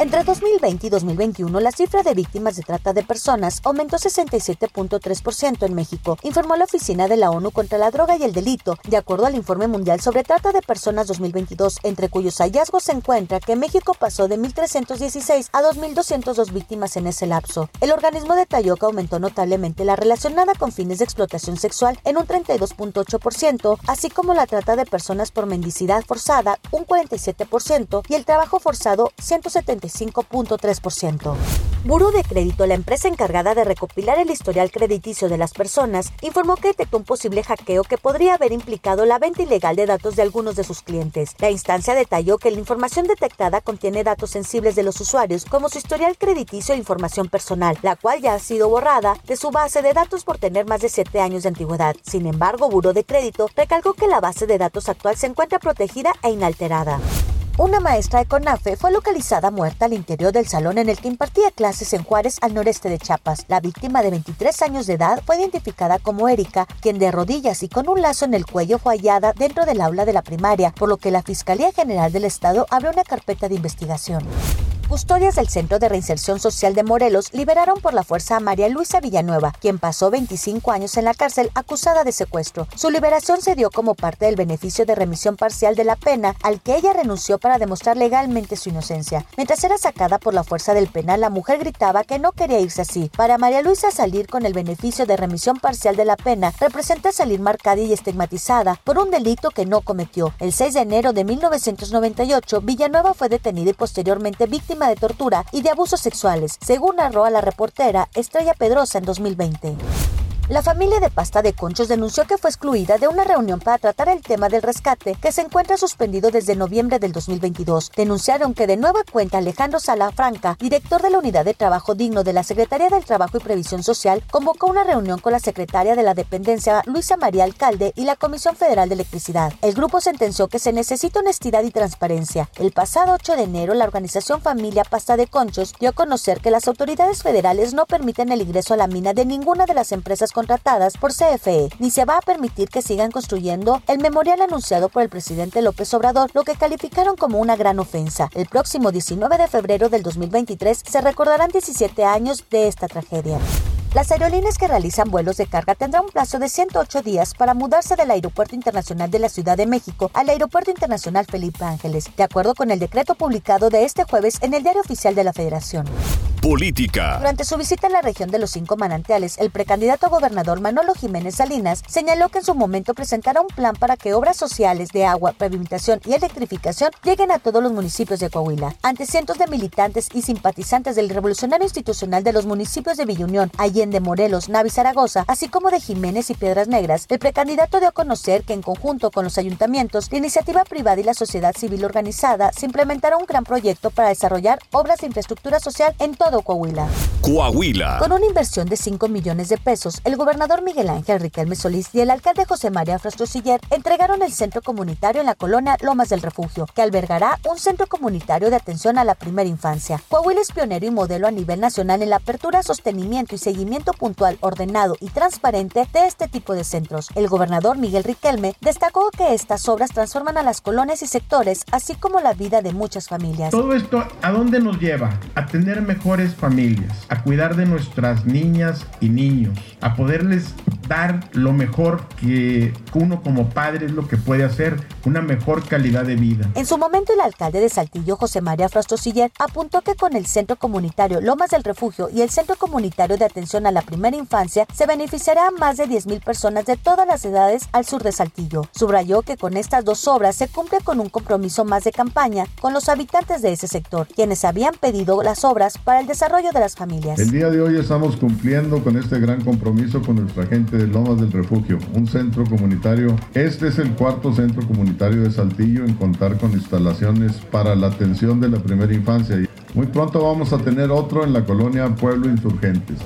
Entre 2020 y 2021, la cifra de víctimas de trata de personas aumentó 67.3% en México, informó la Oficina de la ONU contra la Droga y el Delito, de acuerdo al Informe Mundial sobre Trata de Personas 2022, entre cuyos hallazgos se encuentra que México pasó de 1.316 a 2.202 víctimas en ese lapso. El organismo detalló que aumentó notablemente la relacionada con fines de explotación sexual en un 32.8%, así como la trata de personas por mendicidad forzada, un 47%, y el trabajo forzado, 170 5.3%. Buró de Crédito, la empresa encargada de recopilar el historial crediticio de las personas, informó que detectó un posible hackeo que podría haber implicado la venta ilegal de datos de algunos de sus clientes. La instancia detalló que la información detectada contiene datos sensibles de los usuarios, como su historial crediticio e información personal, la cual ya ha sido borrada de su base de datos por tener más de 7 años de antigüedad. Sin embargo, Buró de Crédito recalcó que la base de datos actual se encuentra protegida e inalterada. Una maestra de CONAFE fue localizada muerta al interior del salón en el que impartía clases en Juárez, al noreste de Chiapas. La víctima de 23 años de edad fue identificada como Erika, quien de rodillas y con un lazo en el cuello fue hallada dentro del aula de la primaria, por lo que la Fiscalía General del Estado abrió una carpeta de investigación. Custodias del Centro de Reinserción Social de Morelos liberaron por la fuerza a María Luisa Villanueva, quien pasó 25 años en la cárcel acusada de secuestro. Su liberación se dio como parte del beneficio de remisión parcial de la pena al que ella renunció para demostrar legalmente su inocencia. Mientras era sacada por la fuerza del penal, la mujer gritaba que no quería irse así. Para María Luisa salir con el beneficio de remisión parcial de la pena representa salir marcada y estigmatizada por un delito que no cometió. El 6 de enero de 1998, Villanueva fue detenida y posteriormente víctima de tortura y de abusos sexuales, según narró a la reportera Estrella Pedrosa en 2020. La familia de Pasta de Conchos denunció que fue excluida de una reunión para tratar el tema del rescate que se encuentra suspendido desde noviembre del 2022. Denunciaron que de nueva cuenta Alejandro Sala Franca, director de la Unidad de Trabajo Digno de la Secretaría del Trabajo y Previsión Social, convocó una reunión con la secretaria de la dependencia Luisa María Alcalde y la Comisión Federal de Electricidad. El grupo sentenció que se necesita honestidad y transparencia. El pasado 8 de enero, la organización Familia Pasta de Conchos dio a conocer que las autoridades federales no permiten el ingreso a la mina de ninguna de las empresas contratadas por CFE, ni se va a permitir que sigan construyendo el memorial anunciado por el presidente López Obrador, lo que calificaron como una gran ofensa. El próximo 19 de febrero del 2023 se recordarán 17 años de esta tragedia. Las aerolíneas que realizan vuelos de carga tendrán un plazo de 108 días para mudarse del Aeropuerto Internacional de la Ciudad de México al Aeropuerto Internacional Felipe Ángeles, de acuerdo con el decreto publicado de este jueves en el Diario Oficial de la Federación. Política. Durante su visita en la región de los cinco manantiales, el precandidato a gobernador Manolo Jiménez Salinas señaló que en su momento presentará un plan para que obras sociales de agua, pavimentación y electrificación lleguen a todos los municipios de Coahuila. Ante cientos de militantes y simpatizantes del revolucionario institucional de los municipios de Villunión, Allende, Morelos, Navi, Zaragoza, así como de Jiménez y Piedras Negras, el precandidato dio a conocer que en conjunto con los ayuntamientos, la iniciativa privada y la sociedad civil organizada se implementará un gran proyecto para desarrollar obras de infraestructura social en todo Coahuila. Coahuila. Con una inversión de 5 millones de pesos, el gobernador Miguel Ángel Riquelme Solís y el alcalde José María Frastrosiller entregaron el centro comunitario en la colonia Lomas del Refugio, que albergará un centro comunitario de atención a la primera infancia. Coahuila es pionero y modelo a nivel nacional en la apertura, sostenimiento y seguimiento puntual, ordenado y transparente de este tipo de centros. El gobernador Miguel Riquelme destacó que estas obras transforman a las colonias y sectores, así como la vida de muchas familias. Todo esto, ¿a dónde nos lleva? A tener mejor familias, a cuidar de nuestras niñas y niños, a poderles dar lo mejor que uno como padre es lo que puede hacer, una mejor calidad de vida. En su momento el alcalde de Saltillo, José María Frostosiller, apuntó que con el Centro Comunitario Lomas del Refugio y el Centro Comunitario de Atención a la Primera Infancia se beneficiará a más de 10.000 personas de todas las edades al sur de Saltillo. Subrayó que con estas dos obras se cumple con un compromiso más de campaña con los habitantes de ese sector, quienes habían pedido las obras para el desarrollo de las familias. El día de hoy estamos cumpliendo con este gran compromiso con nuestra gente de Lomas del Refugio, un centro comunitario. Este es el cuarto centro comunitario de Saltillo en contar con instalaciones para la atención de la primera infancia. Muy pronto vamos a tener otro en la colonia Pueblo Insurgentes.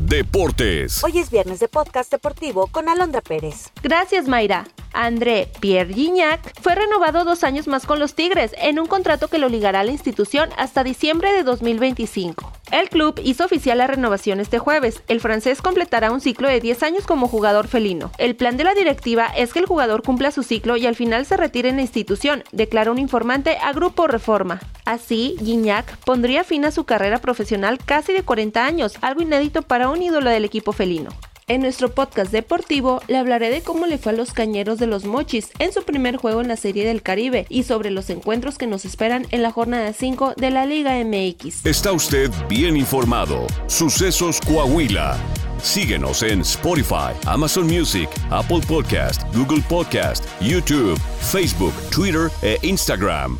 Deportes. Hoy es viernes de podcast deportivo con Alondra Pérez. Gracias, Mayra. André Pierre Gignac fue renovado dos años más con los Tigres en un contrato que lo ligará a la institución hasta diciembre de 2025. El club hizo oficial la renovación este jueves. El francés completará un ciclo de 10 años como jugador felino. El plan de la directiva es que el jugador cumpla su ciclo y al final se retire en la institución, declara un informante a Grupo Reforma. Así, Gignac pondría fin a su carrera profesional casi de 40 años, algo inédito para un ídolo del equipo felino. En nuestro podcast deportivo le hablaré de cómo le fue a los cañeros de los Mochis en su primer juego en la Serie del Caribe y sobre los encuentros que nos esperan en la jornada 5 de la Liga MX. Está usted bien informado. Sucesos Coahuila. Síguenos en Spotify, Amazon Music, Apple Podcast, Google Podcast, YouTube, Facebook, Twitter e Instagram.